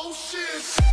Oh shit!